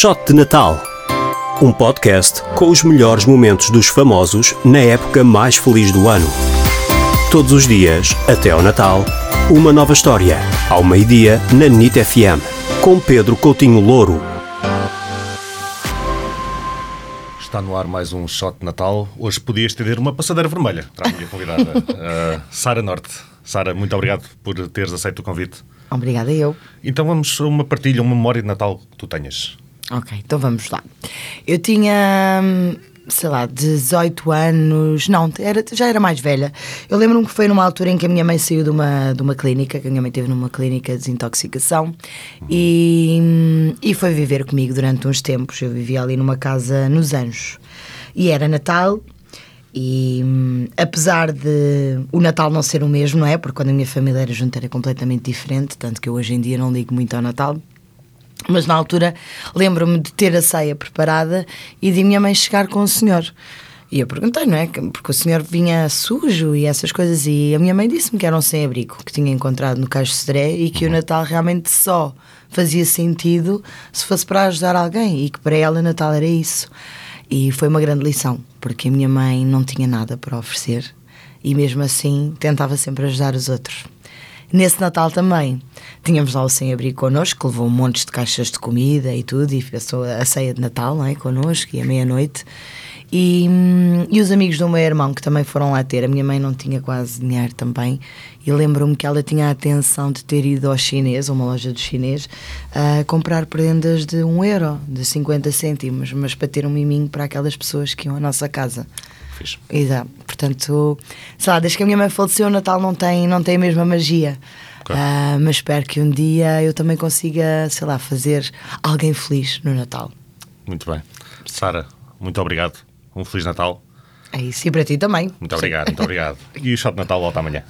Shot de Natal. Um podcast com os melhores momentos dos famosos na época mais feliz do ano. Todos os dias, até ao Natal, uma nova história. Ao meio-dia, na NIT FM. Com Pedro Coutinho Louro. Está no ar mais um shot de Natal. Hoje podia estender uma passadeira vermelha para a minha convidada, uh, Sara Norte. Sara, muito obrigado por teres aceito o convite. Obrigada eu. Então vamos a uma partilha, uma memória de Natal que tu tenhas. Ok, então vamos lá. Eu tinha, hum, sei lá, 18 anos, não, era, já era mais velha. Eu lembro-me que foi numa altura em que a minha mãe saiu de uma, de uma clínica, que a minha mãe teve numa clínica de desintoxicação, e, hum, e foi viver comigo durante uns tempos. Eu vivia ali numa casa nos Anjos. E era Natal, e hum, apesar de o Natal não ser o mesmo, não é? Porque quando a minha família era junta era completamente diferente, tanto que eu hoje em dia não ligo muito ao Natal. Mas na altura lembro-me de ter a ceia preparada e de minha mãe chegar com o senhor. E eu perguntei, não é? Porque o senhor vinha sujo e essas coisas. E a minha mãe disse-me que era um sem-abrigo que tinha encontrado no Caixo Cedré e que o Natal realmente só fazia sentido se fosse para ajudar alguém e que para ela Natal era isso. E foi uma grande lição, porque a minha mãe não tinha nada para oferecer e mesmo assim tentava sempre ajudar os outros. Nesse Natal também tínhamos lá o sem-abrigo connosco, que levou um monte de caixas de comida e tudo, e passou a ceia de Natal não é, connosco, e à meia-noite. E, hum, e os amigos do meu irmão que também foram lá ter, a minha mãe não tinha quase dinheiro também, e lembro-me que ela tinha a atenção de ter ido ao chinês, uma loja de chinês, a comprar prendas de um euro, de 50 cêntimos, mas para ter um miminho para aquelas pessoas que iam à nossa casa. Fiz. Exato. Portanto, sei lá, desde que a minha mãe faleceu, o Natal não tem, não tem a mesma magia. Ok. Ah, mas espero que um dia eu também consiga, sei lá, fazer alguém feliz no Natal. Muito bem. Sara, muito obrigado. Um Feliz Natal. É isso. E para ti também. Muito obrigado, muito obrigado. E o shot de Natal volta amanhã.